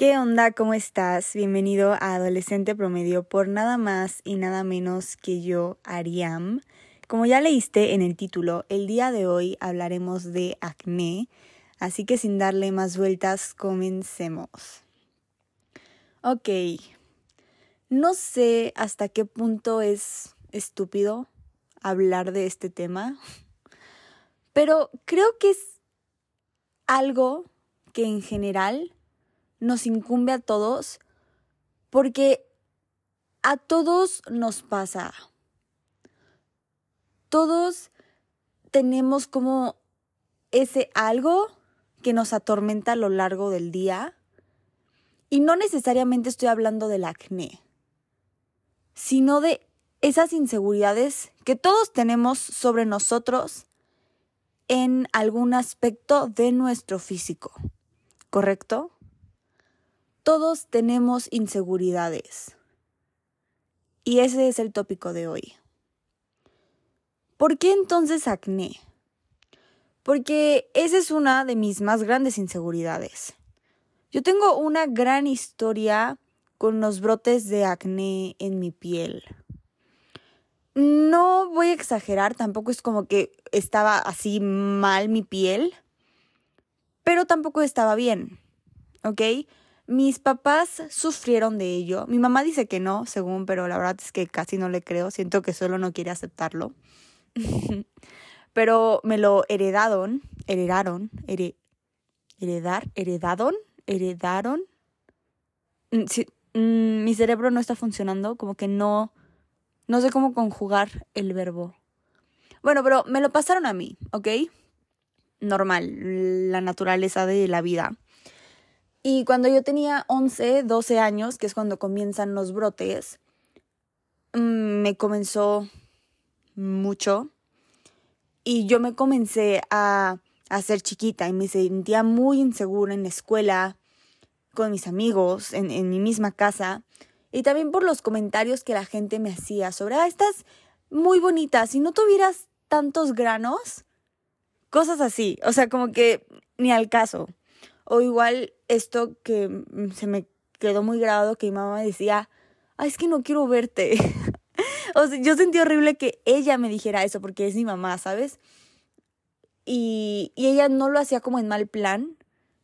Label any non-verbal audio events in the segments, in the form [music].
¿Qué onda? ¿Cómo estás? Bienvenido a Adolescente Promedio por nada más y nada menos que yo, Ariam. Como ya leíste en el título, el día de hoy hablaremos de acné, así que sin darle más vueltas, comencemos. Ok, no sé hasta qué punto es estúpido hablar de este tema, pero creo que es algo que en general nos incumbe a todos porque a todos nos pasa. Todos tenemos como ese algo que nos atormenta a lo largo del día. Y no necesariamente estoy hablando del acné, sino de esas inseguridades que todos tenemos sobre nosotros en algún aspecto de nuestro físico. ¿Correcto? Todos tenemos inseguridades. Y ese es el tópico de hoy. ¿Por qué entonces acné? Porque esa es una de mis más grandes inseguridades. Yo tengo una gran historia con los brotes de acné en mi piel. No voy a exagerar, tampoco es como que estaba así mal mi piel, pero tampoco estaba bien, ¿ok? Mis papás sufrieron de ello. Mi mamá dice que no, según, pero la verdad es que casi no le creo. Siento que solo no quiere aceptarlo. [laughs] pero me lo heredaron, heredaron, heredar, heredaron, heredaron. Mm, mm, mi cerebro no está funcionando, como que no, no sé cómo conjugar el verbo. Bueno, pero me lo pasaron a mí, ¿ok? Normal, la naturaleza de la vida. Y cuando yo tenía 11, 12 años, que es cuando comienzan los brotes, mm, me comenzó mucho. Y yo me comencé a, ser chiquita y me sentía muy insegura en la escuela, con mis amigos, en, en mi misma casa. Y también por los comentarios que la gente me hacía sobre, ah, estás muy bonita, si no tuvieras tantos granos, cosas así, o sea, como que ni al caso. O igual esto que mm, se me quedó muy grabado que mi mamá decía, ay, es que no quiero verte. [laughs] o sea, yo sentí horrible que ella me dijera eso porque es mi mamá, ¿sabes? Y, y ella no lo hacía como en mal plan,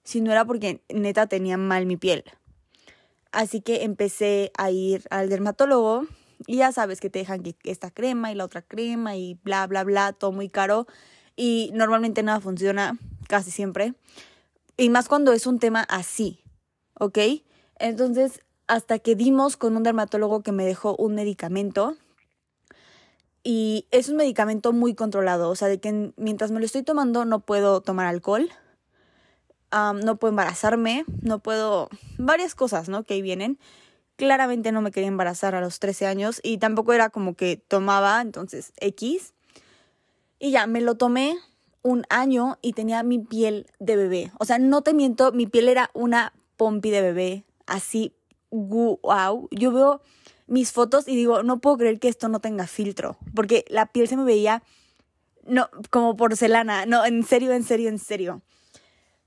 sino era porque neta tenía mal mi piel. Así que empecé a ir al dermatólogo y ya sabes que te dejan esta crema y la otra crema y bla, bla, bla, todo muy caro. Y normalmente nada funciona, casi siempre. Y más cuando es un tema así, ¿ok? Entonces, hasta que dimos con un dermatólogo que me dejó un medicamento. Y es un medicamento muy controlado, o sea, de que mientras me lo estoy tomando no puedo tomar alcohol, no puedo embarazarme, no puedo... varias cosas, ¿no? Que ahí vienen. Claramente no me quería embarazar a los 13 años y tampoco era como que tomaba, entonces X. Y ya, me lo tomé, un año y tenía mi piel de bebé. O sea, no te miento, mi piel era una pompi de bebé. Así, wow. Yo veo mis fotos y digo, no puedo creer que esto no tenga filtro. Porque la piel se me veía, no, como porcelana. No, en serio, en serio, en serio.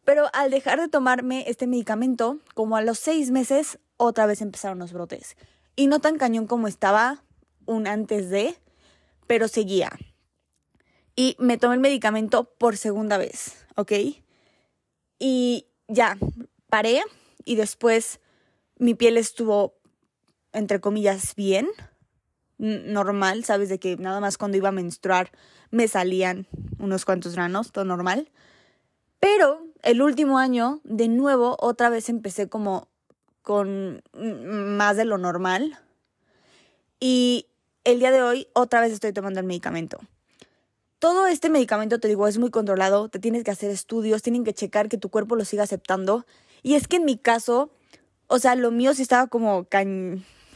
Pero al dejar de tomarme este medicamento, como a los seis meses, otra vez empezaron los brotes. Y no tan cañón como estaba un antes de, pero seguía y me tomé el medicamento por segunda vez, ¿ok? Y ya, paré y después mi piel estuvo, entre comillas, bien, normal, ¿sabes? De que nada más cuando iba a menstruar me salían unos cuantos granos, todo normal. Pero el último año, de nuevo, otra vez empecé como con más de lo normal. Y el día de hoy otra vez estoy tomando el medicamento. Todo este medicamento, te digo, es muy controlado, te tienes que hacer estudios, tienen que checar que tu cuerpo lo siga aceptando. Y es que en mi caso, o sea, lo mío sí estaba como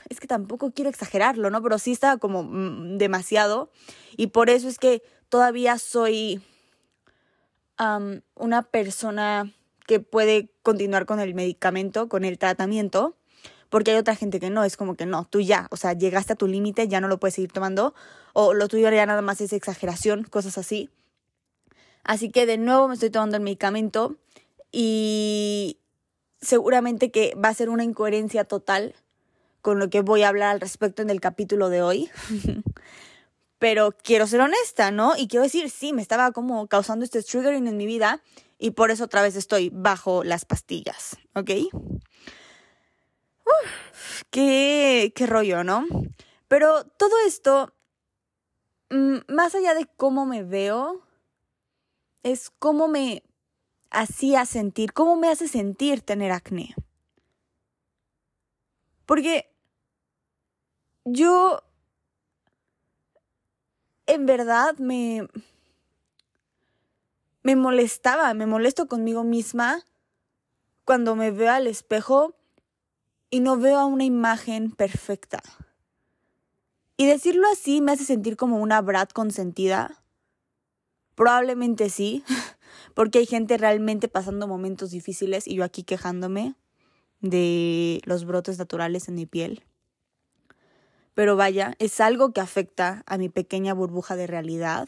Es que tampoco quiero exagerarlo, ¿no? Pero sí estaba como mm, demasiado. Y por eso es que todavía soy una persona que puede continuar con el medicamento, con el tratamiento porque hay otra gente que no, es como que no, tú ya, o sea, llegaste a tu límite, ya no lo puedes seguir tomando, o lo tuyo ya nada más es exageración, cosas así. Así que de nuevo me estoy tomando el medicamento y seguramente que va a ser una incoherencia total con lo que voy a hablar al respecto en el capítulo de hoy. [laughs] Pero quiero ser honesta, ¿no? Y quiero decir, sí, me estaba como causando este triggering en mi vida y por eso otra vez estoy bajo las pastillas, ¿ok? Uf, qué, qué rollo, ¿no? Pero todo esto, mm, más allá de cómo me veo, es cómo me hacía sentir, cómo me hace sentir tener acné. Porque yo en verdad me me molestaba, me molesto conmigo misma cuando me veo al espejo y no veo a una imagen perfecta. Y decirlo así me hace sentir como una brat consentida. Probablemente sí, [laughs] porque hay gente realmente pasando momentos difíciles y yo aquí quejándome de los brotes naturales en mi piel. Pero vaya, es algo que afecta a mi pequeña burbuja de realidad.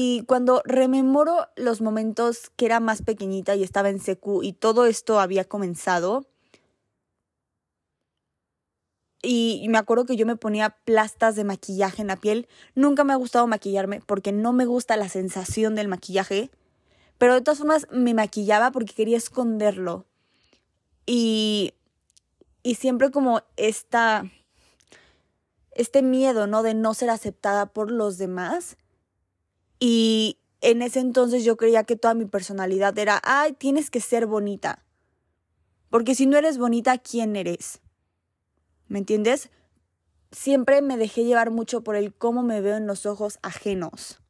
Y cuando rememoro los momentos que era más pequeñita y estaba en secu y todo esto había comenzado, y me acuerdo que yo me ponía plastas de maquillaje en la piel. Nunca me ha gustado maquillarme porque no me gusta la sensación del maquillaje. Pero de todas formas me maquillaba porque quería esconderlo. Y, y siempre como esta, este miedo, ¿no? De no ser aceptada por los demás. Y en ese entonces yo creía que toda mi personalidad era, ay, tienes que ser bonita. Porque si no eres bonita, ¿quién eres? ¿Me entiendes? Siempre me dejé llevar mucho por el cómo me veo en los ojos ajenos.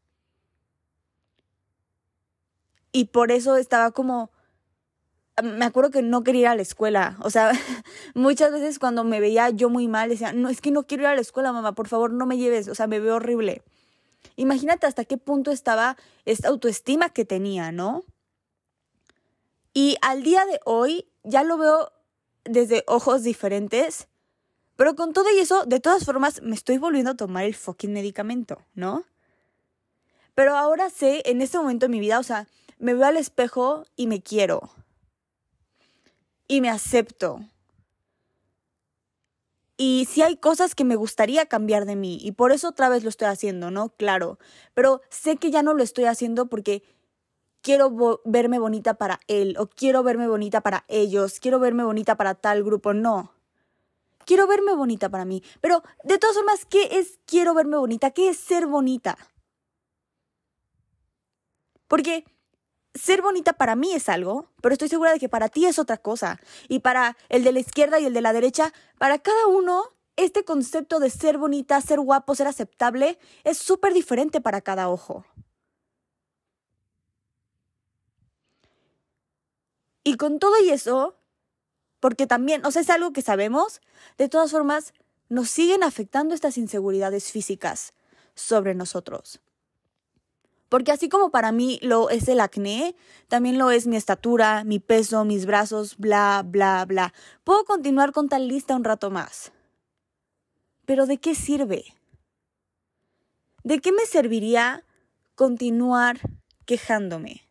Y por eso estaba como... Me acuerdo que no quería ir a la escuela. O sea, [laughs] muchas veces cuando me veía yo muy mal, decía, no, es que no quiero ir a la escuela, mamá, por favor, no me lleves. O sea, me veo horrible. Imagínate hasta qué punto estaba esta autoestima que tenía, ¿no? Y al día de hoy ya lo veo desde ojos diferentes pero con todo y eso, de todas formas, me estoy volviendo a tomar el fucking medicamento, ¿no? Pero ahora sé, en este momento de mi vida, o sea, me veo al espejo y me quiero. Y me acepto. Y sí hay cosas que me gustaría cambiar de mí y por eso otra vez lo estoy haciendo, ¿no? Claro. Pero sé que ya no lo estoy haciendo porque quiero verme bonita para él o quiero verme bonita para ellos, quiero verme bonita para tal grupo. No quiero verme bonita para mí. Pero de todas formas, ¿qué es quiero verme bonita? ¿Qué es ser bonita? Porque ser bonita para mí es algo, pero estoy segura de que para ti es otra cosa. Y para el de la izquierda y el de la derecha, para cada uno, este concepto de ser bonita, ser guapo, ser aceptable, es súper diferente para cada ojo. Y con todo y eso, porque también, o sea, es algo que sabemos, de todas formas, nos siguen afectando estas inseguridades físicas sobre nosotros. Porque así como para mí lo es el acné, también lo es mi estatura, mi peso, mis brazos, bla, bla, bla. Puedo continuar con tal lista un rato más. Pero ¿de qué sirve? ¿De qué me serviría continuar quejándome?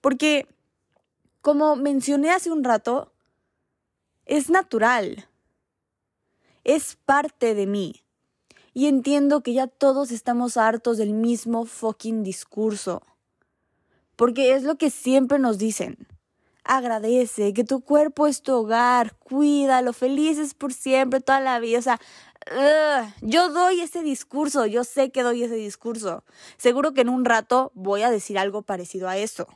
Porque como mencioné hace un rato, es natural. Es parte de mí. Y entiendo que ya todos estamos hartos del mismo fucking discurso. Porque es lo que siempre nos dicen. Agradece, que tu cuerpo es tu hogar, cuídalo, felices por siempre, toda la vida. O sea, yo doy ese discurso, yo sé que doy ese discurso. Seguro que en un rato voy a decir algo parecido a eso.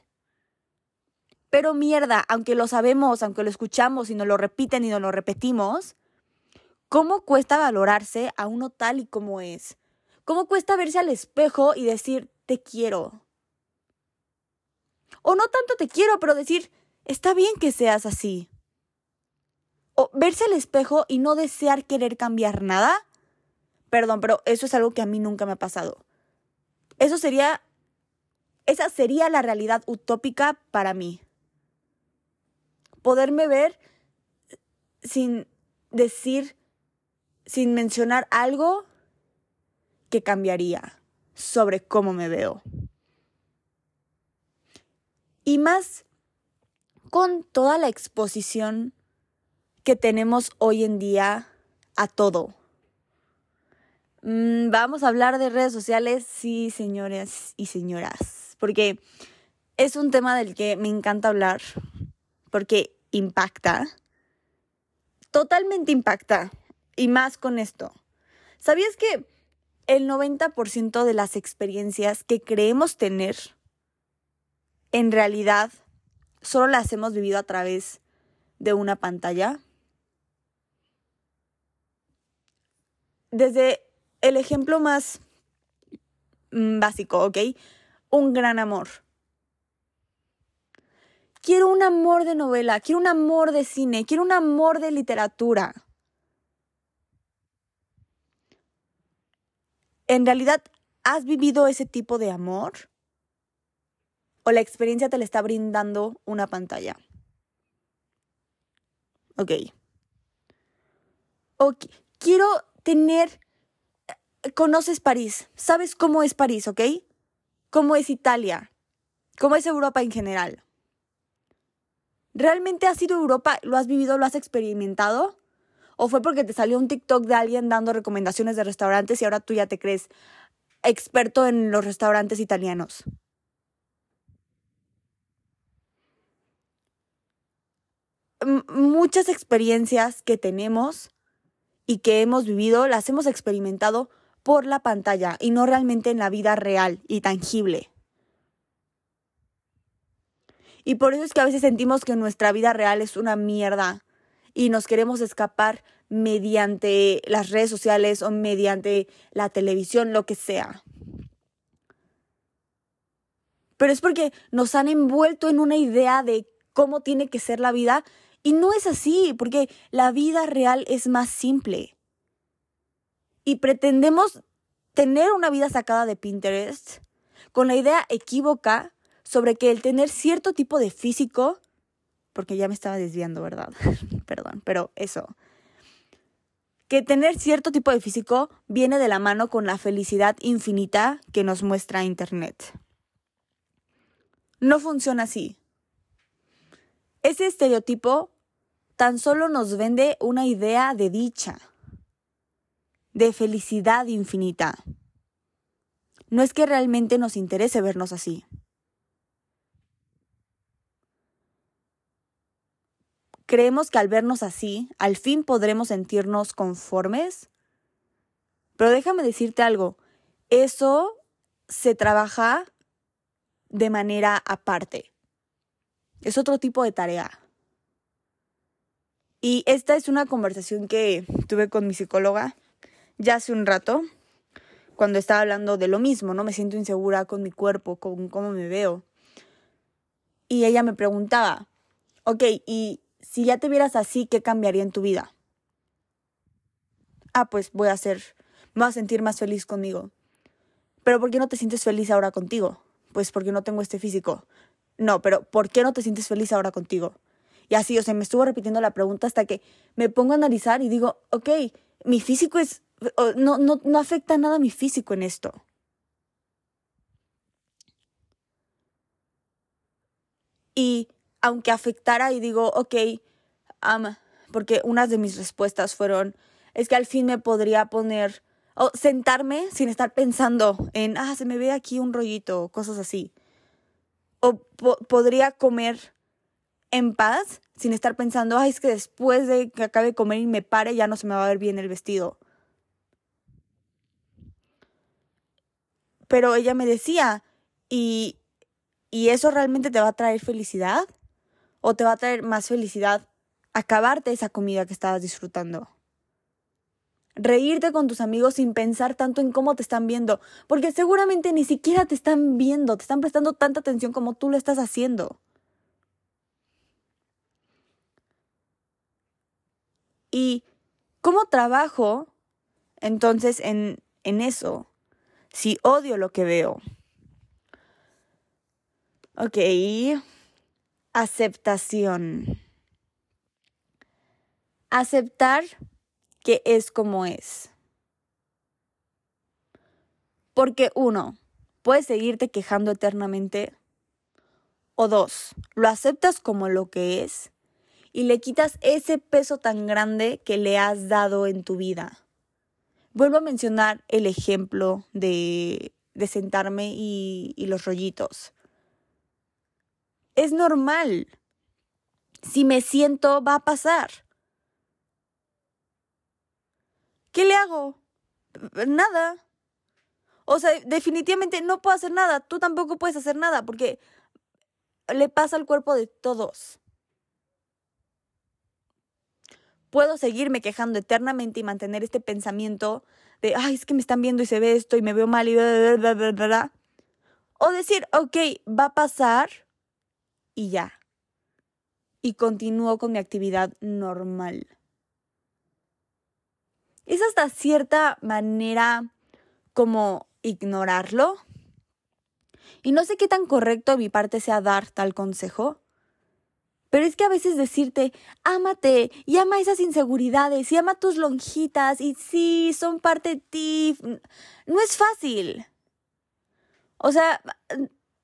Pero mierda, aunque lo sabemos, aunque lo escuchamos y nos lo repiten y nos lo repetimos, ¿cómo cuesta valorarse a uno tal y como es? ¿Cómo cuesta verse al espejo y decir, te quiero? O no tanto te quiero, pero decir, está bien que seas así. O verse al espejo y no desear querer cambiar nada. Perdón, pero eso es algo que a mí nunca me ha pasado. Eso sería, esa sería la realidad utópica para mí poderme ver sin decir, sin mencionar algo que cambiaría sobre cómo me veo. Y más con toda la exposición que tenemos hoy en día a todo. Mm, vamos a hablar de redes sociales, sí, señores y señoras, porque es un tema del que me encanta hablar, porque impacta, totalmente impacta, y más con esto. ¿Sabías que el 90% de las experiencias que creemos tener, en realidad, solo las hemos vivido a través de una pantalla? Desde el ejemplo más mm, básico, ¿ok? Un gran amor. Quiero un amor de novela, quiero un amor de cine, quiero un amor de literatura. ¿En realidad has vivido ese tipo de amor? ¿O la experiencia te la está brindando una pantalla? Ok. Ok. Quiero tener conoces París, sabes cómo es París, ¿ok? ¿Cómo es Italia? ¿Cómo es Europa en general? ¿Realmente has ido a Europa? ¿Lo has vivido? ¿Lo has experimentado? ¿O fue porque te salió un TikTok de alguien dando recomendaciones de restaurantes y ahora tú ya te crees experto en los restaurantes italianos? muchas experiencias que tenemos y que hemos vivido las hemos experimentado por la pantalla y no realmente en la vida real y tangible. Y por eso es que a veces sentimos que nuestra vida real es una mierda y nos queremos escapar mediante las redes sociales o mediante la televisión, lo que sea. Pero es porque nos han envuelto en una idea de cómo tiene que ser la vida y no es así, porque la vida real es más simple y pretendemos tener una vida sacada de Pinterest con la idea equívoca sobre que el tener cierto tipo de físico, porque ya me estaba desviando, ¿verdad? [laughs] Perdón, pero eso, que tener cierto tipo de físico viene de la mano con la felicidad infinita que nos muestra Internet. No funciona así. Ese estereotipo tan solo nos vende una idea de dicha de felicidad infinita. No es que realmente nos interese vernos así. Creemos que al vernos así, al fin podremos sentirnos conformes. Pero déjame decirte algo, eso se trabaja de manera aparte. Es otro tipo de tarea. Y esta es una conversación que tuve con mi psicóloga ya hace un rato, cuando estaba hablando de lo mismo, ¿no? Me siento insegura con mi cuerpo, con cómo me veo. Y ella me preguntaba, ok, y si ya te vieras así, ¿qué cambiaría en tu vida? Ah, pues voy a ser, me voy a sentir más feliz conmigo. Pero ¿por qué no te sientes feliz ahora contigo? Pues porque no tengo este físico. No, pero ¿por qué no te sientes feliz ahora contigo? Y así, o sea, me estuvo repitiendo la pregunta hasta que me pongo a analizar y digo, ok, mi físico es no, no, no afecta nada mi físico en esto. Y aunque afectara y digo, ok, porque unas de mis respuestas fueron, es que al fin me podría poner, o sentarme sin estar pensando en, ah, se me ve aquí un rollito, cosas así. O podría comer en paz sin estar pensando, ay, es que después de que acabe de comer y me pare ya no se me va a ver bien el vestido. Pero ella me decía, ¿y, ¿y eso realmente te va a traer felicidad? ¿O te va a traer más felicidad acabarte esa comida que estabas disfrutando? Reírte con tus amigos sin pensar tanto en cómo te están viendo, porque seguramente ni siquiera te están viendo, te están prestando tanta atención como tú lo estás haciendo. ¿Y cómo trabajo entonces en, en eso? si odio lo que veo. Ok, aceptación. Aceptar que es como es. Porque uno, puedes seguirte quejando eternamente O dos, lo aceptas como lo que es y le quitas ese peso tan grande que le has dado en tu vida. Vuelvo a mencionar el ejemplo de, de sentarme y, y los rollitos. Es normal. Si me siento, va a pasar. ¿Qué le hago? Nada. O sea, definitivamente no puedo hacer nada. Tú tampoco puedes hacer nada porque le pasa al cuerpo de todos. Puedo seguirme quejando eternamente y mantener este pensamiento de, ay, es que me están viendo y se ve esto y me veo mal y bla, O decir, ok, va a pasar y ya. Y continúo con mi actividad normal. Es hasta cierta manera como ignorarlo. Y no sé qué tan correcto de mi parte sea dar tal consejo, pero es que a veces decirte, ámate y ama esas inseguridades y ama tus lonjitas y sí, son parte de ti, no es fácil. O sea,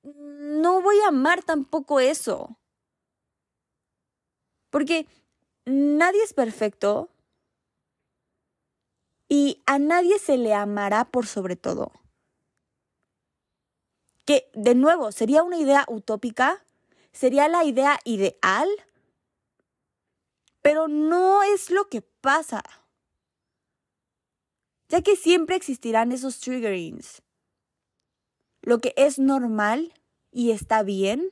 no voy a amar tampoco eso. Porque nadie es perfecto y a nadie se le amará por sobre todo. Que, de nuevo, sería una idea utópica, sería la idea ideal, pero no es lo que pasa. Ya que siempre existirán esos triggerings. Lo que es normal y está bien,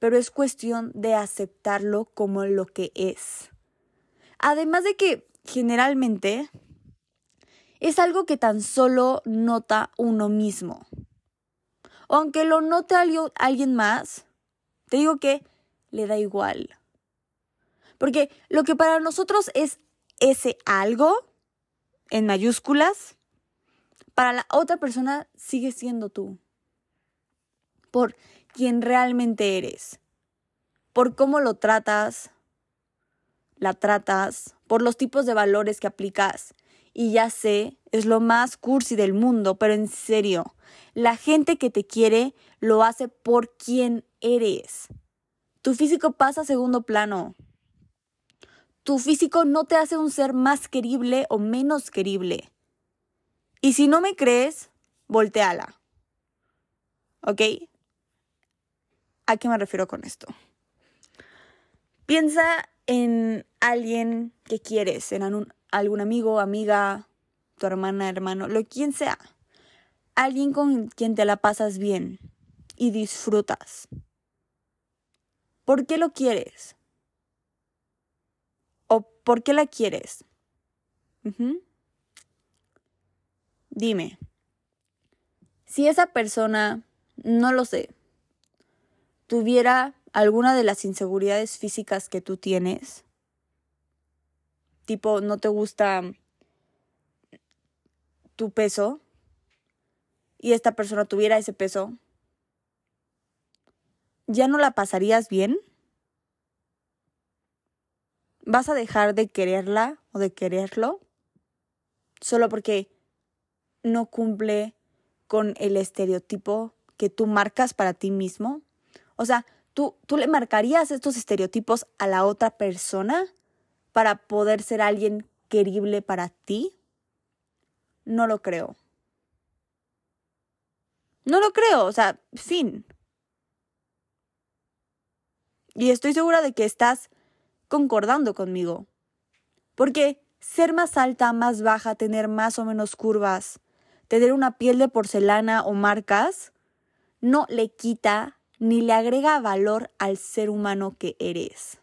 pero es cuestión de aceptarlo como lo que es. Además de que generalmente es algo que tan solo nota uno mismo. Aunque lo note alguien más, te digo que le da igual. Porque lo que para nosotros es ese algo, en mayúsculas, para la otra persona sigue siendo tú. Por quien realmente eres. Por cómo lo tratas, la tratas, por los tipos de valores que aplicas. Y ya sé, es lo más cursi del mundo, pero en serio, la gente que te quiere lo hace por quien eres. Tu físico pasa a segundo plano. Tu físico no te hace un ser más querible o menos querible. Y si no me crees, volteala. ¿Ok? ¿A qué me refiero con esto? Piensa en alguien que quieres, en algún amigo, amiga, tu hermana, hermano, lo quien sea. Alguien con quien te la pasas bien y disfrutas. ¿Por qué lo quieres? ¿O por qué la quieres? Dime, si esa persona, no lo sé, tuviera alguna de las inseguridades físicas que tú tienes, tipo, no te gusta tu peso y esta persona tuviera ese peso, ¿ya no la pasarías bien? ¿Vas a dejar de quererla o de quererlo solo porque no cumple con el estereotipo que tú marcas para ti mismo? O sea, ¿tú, ¿tú le marcarías estos estereotipos a la otra persona para poder ser alguien querible para ti? No lo creo. No lo creo, o sea, fin. Y estoy segura de que estás concordando conmigo. Porque ser más alta, más baja, tener más o menos curvas, tener una piel de porcelana o marcas, no le quita ni le agrega valor al ser humano que eres.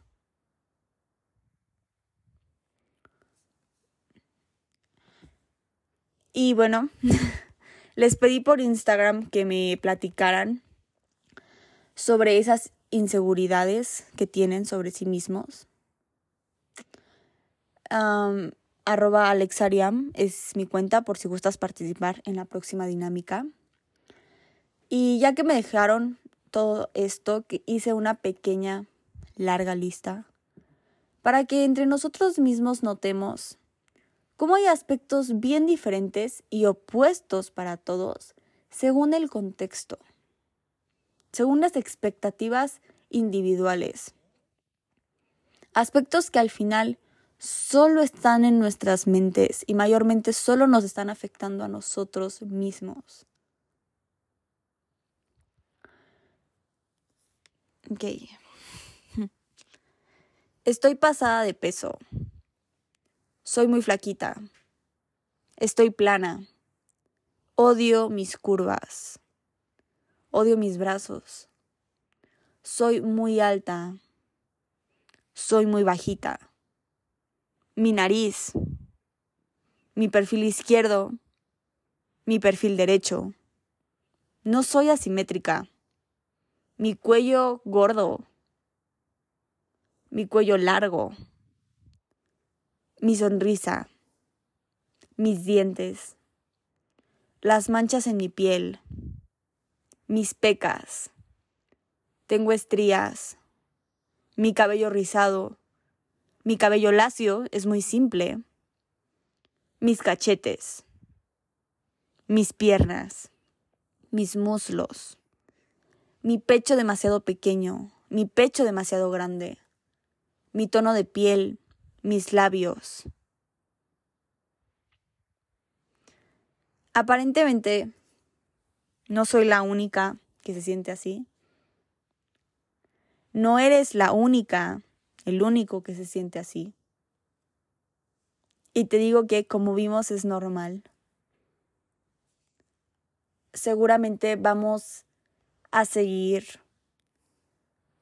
Y bueno, [laughs] les pedí por Instagram que me platicaran sobre esas inseguridades que tienen sobre sí mismos. Arroba Alexariam es mi cuenta por si gustas participar en la próxima dinámica. Y ya que me dejaron todo esto, hice una pequeña, larga lista para que entre nosotros mismos notemos cómo hay aspectos bien diferentes y opuestos para todos según el contexto. según las expectativas individuales. Aspectos que al final solo están en nuestras mentes y mayormente solo nos están afectando a nosotros mismos. Ok. [laughs] Estoy pasada de peso. Soy muy flaquita. Estoy plana. Odio mis curvas. Odio mis brazos. Soy muy alta. Soy muy bajita. Mi nariz. Mi perfil izquierdo. Mi perfil derecho. No soy asimétrica. Mi cuello gordo. Mi cuello largo. Mi sonrisa. Mis dientes las manchas en mi piel, mis pecas, tengo estrías, mi cabello rizado, mi cabello lacio es muy simple, mis cachetes, mis piernas, mis muslos, mi pecho demasiado pequeño, mi pecho demasiado grande, mi tono de piel, mis labios, Aparentemente, no soy la única que se siente así. No eres la única, el único que se siente así. Y te digo que como vimos es normal. Seguramente vamos a seguir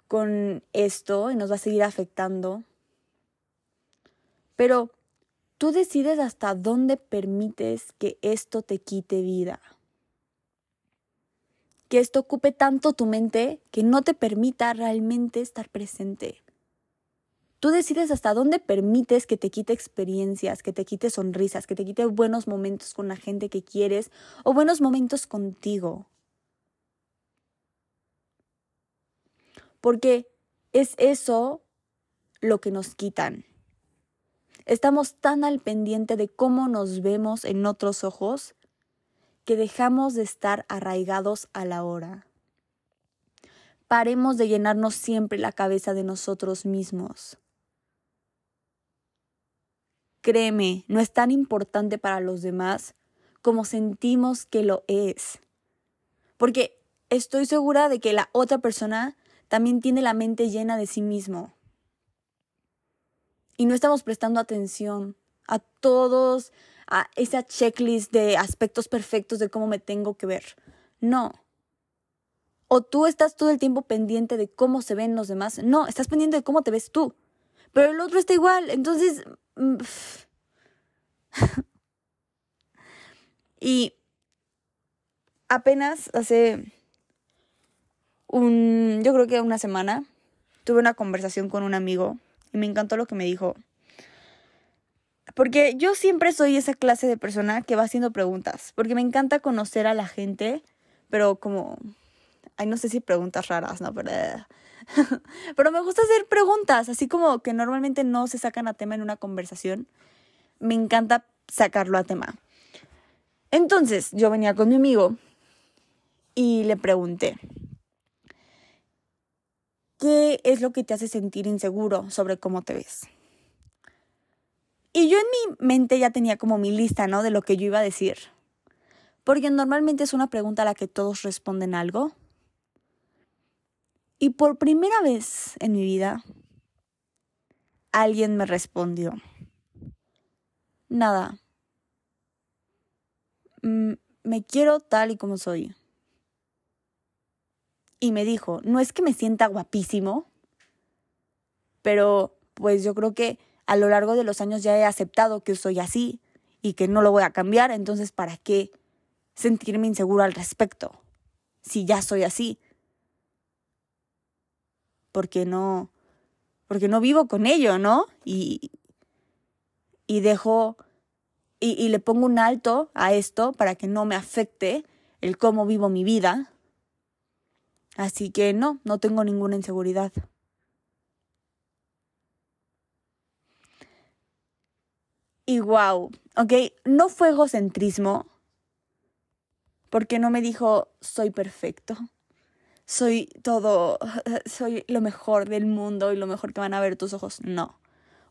con esto y nos va a seguir afectando. Pero Tú decides hasta dónde permites que esto te quite vida. Que esto ocupe tanto tu mente que no te permita realmente estar presente. Tú decides hasta dónde permites que te quite experiencias, que te quite sonrisas, que te quite buenos momentos con la gente que quieres o buenos momentos contigo. Porque es eso lo que nos quitan. Estamos tan al pendiente de cómo nos vemos en otros ojos que dejamos de estar arraigados a la hora. Paremos de llenarnos siempre la cabeza de nosotros mismos. Créeme, no es tan importante para los demás como sentimos que lo es. Porque estoy segura de que la otra persona también tiene la mente llena de sí mismo y no estamos prestando atención a todos, a esa checklist de aspectos perfectos de cómo me tengo que ver. No. O tú estás todo el tiempo pendiente de cómo se ven los demás. No, estás pendiente de cómo te ves tú. Pero el otro está igual. Entonces... Mm, [laughs] y apenas hace un, yo creo que una semana, tuve una conversación con un amigo y me encantó lo que me dijo. Porque yo siempre soy esa clase de persona que va haciendo preguntas, porque me encanta conocer a la gente, pero como, ay, no sé si preguntas raras, ¿no? Pero, [laughs] pero me gusta hacer preguntas, así como que normalmente no se sacan a tema en una conversación. Me encanta sacarlo a tema. Entonces, yo venía con mi amigo y le pregunté, ¿Qué es lo que te hace sentir inseguro sobre cómo te ves? Y yo en mi mente ya tenía como mi lista, ¿no? De lo que yo iba a decir. Porque normalmente es una pregunta a la que todos responden algo. Y por primera vez en mi vida, alguien me respondió. Nada. Mm, me quiero tal y como soy y me dijo, no es que me sienta guapísimo, pero pues yo creo que a lo largo de los años ya he aceptado que soy así y que no lo voy a cambiar, entonces ¿para qué sentirme inseguro al respecto? Si ya soy así. Porque no porque no vivo con ello, ¿no? Y y dejo y, y le pongo un alto a esto para que no me afecte el cómo vivo mi vida Así que no, no tengo ninguna inseguridad. Y wow, ok, no fue egocentrismo, porque no me dijo soy perfecto, soy todo, [laughs] soy lo mejor del mundo y lo mejor que van a ver tus ojos. No.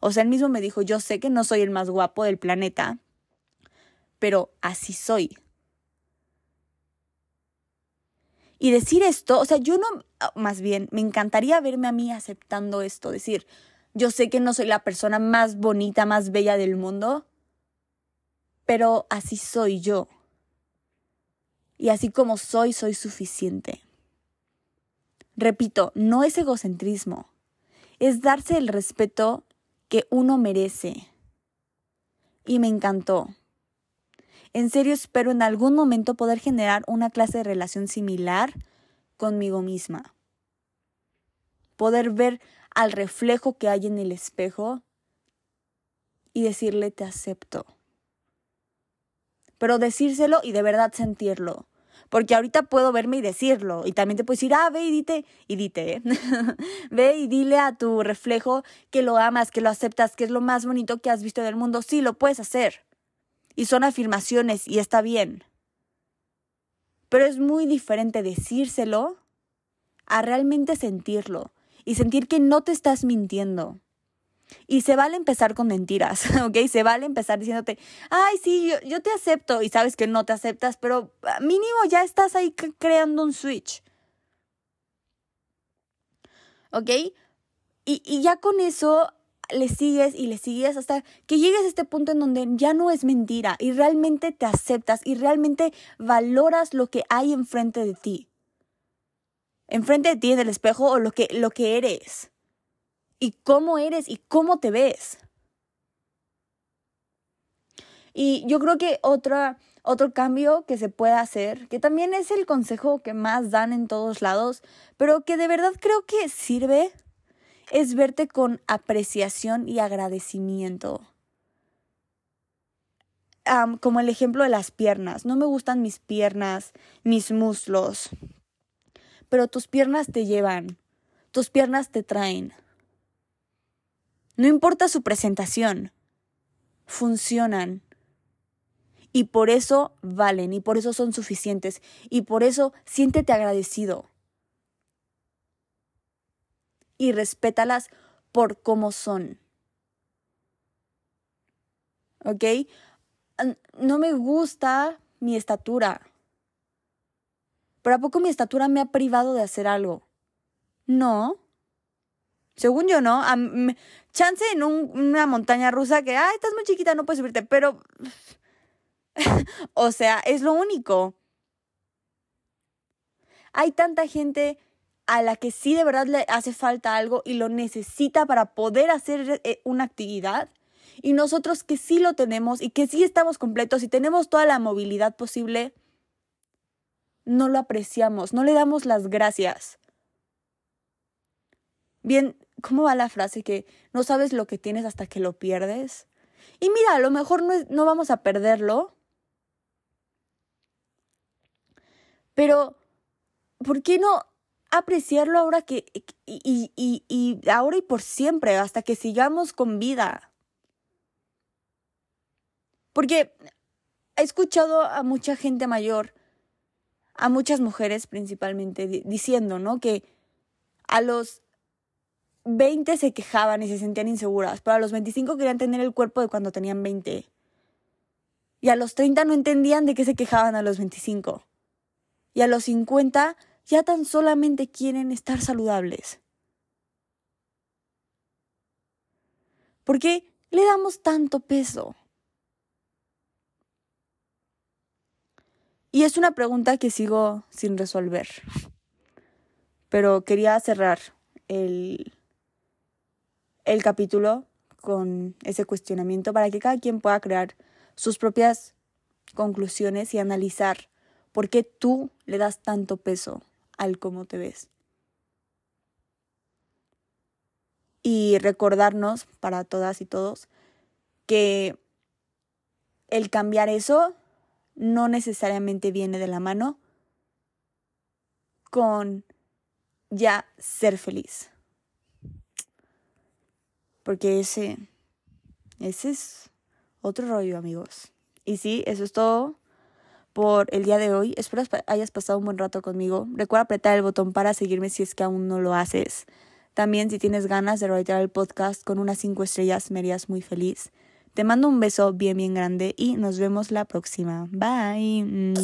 O sea, él mismo me dijo, yo sé que no soy el más guapo del planeta, pero así soy. Y decir esto, o sea, yo no, más bien, me encantaría verme a mí aceptando esto, decir, yo sé que no soy la persona más bonita, más bella del mundo, pero así soy yo. Y así como soy, soy suficiente. Repito, no es egocentrismo, es darse el respeto que uno merece. Y me encantó. En serio espero en algún momento poder generar una clase de relación similar conmigo misma. Poder ver al reflejo que hay en el espejo y decirle te acepto. Pero decírselo y de verdad sentirlo. Porque ahorita puedo verme y decirlo. Y también te puedo decir, ah, ve y dite, y dite, ¿eh? [laughs] ve y dile a tu reflejo que lo amas, que lo aceptas, que es lo más bonito que has visto en el mundo. Sí, lo puedes hacer. Y son afirmaciones y está bien. Pero es muy diferente decírselo a realmente sentirlo y sentir que no te estás mintiendo. Y se vale empezar con mentiras, [laughs] ¿ok? Se vale empezar diciéndote, ay, sí, yo, yo te acepto y sabes que no te aceptas, pero ah, mínimo ya estás ahí creando un switch. ¿Ok? Y, y ya con eso le sigues y le sigues hasta que llegues a este punto en donde ya no es mentira y realmente te aceptas y realmente valoras lo que hay enfrente de ti. Enfrente de ti en el espejo o lo que, lo que eres y cómo eres y cómo te ves. Y yo creo que otra, otro cambio que se puede hacer, que también es el consejo que más dan en todos lados, pero que de verdad creo que sirve, es verte con apreciación y agradecimiento. como el ejemplo de las piernas. No me gustan mis piernas, mis muslos, pero tus piernas te llevan, tus piernas te traen. No importa su presentación, funcionan. Y por eso valen, y por eso son suficientes, y por eso siéntete agradecido. Y respétalas por cómo son. ¿Ok? No me gusta mi estatura. ¿Pero a poco mi estatura me ha privado de hacer algo? No. Según yo, ¿no? chance en una montaña rusa que, ay, estás muy chiquita, no puedes subirte, pero... [laughs] o sea, es lo único. Hay tanta gente a la que sí de verdad le hace falta algo y lo necesita para poder hacer eh, una actividad. Y nosotros que sí lo tenemos y que sí estamos completos y tenemos toda la movilidad posible, no lo apreciamos, no le damos las gracias. Bien, ¿cómo va la frase que no sabes lo que tienes hasta que lo pierdes? Y mira, a lo mejor no, no vamos a perderlo, pero ¿por qué no apreciarlo ahora que y, y, y ahora y por siempre, hasta que sigamos con vida? Porque he escuchado a mucha gente mayor, a muchas mujeres principalmente, diciendo, ¿no? Que a los 20 se quejaban y se sentían inseguras, pero a los 25 querían tener el cuerpo de cuando tenían 20. Y a los 30 no entendían de qué se quejaban a los 25. Y a los 50 ya tan solamente quieren estar saludables. ¿Por qué le damos tanto peso? Y es una pregunta que sigo sin resolver. Pero quería cerrar el, el capítulo con ese cuestionamiento para que cada quien pueda crear sus propias conclusiones y analizar por qué tú le das tanto peso al cómo te ves. Y recordarnos para todas y todos que el cambiar eso no necesariamente viene de la mano con ya ser feliz. Porque ese, ese es otro rollo, amigos. Y sí, eso es todo por el día de hoy. Espero hayas pasado un buen rato conmigo. Recuerda apretar el botón para seguirme si es que aún no lo haces. También si tienes ganas de reiterar el podcast con unas 5 estrellas me harías muy feliz. Te mando un beso bien bien grande y nos vemos la próxima. Bye.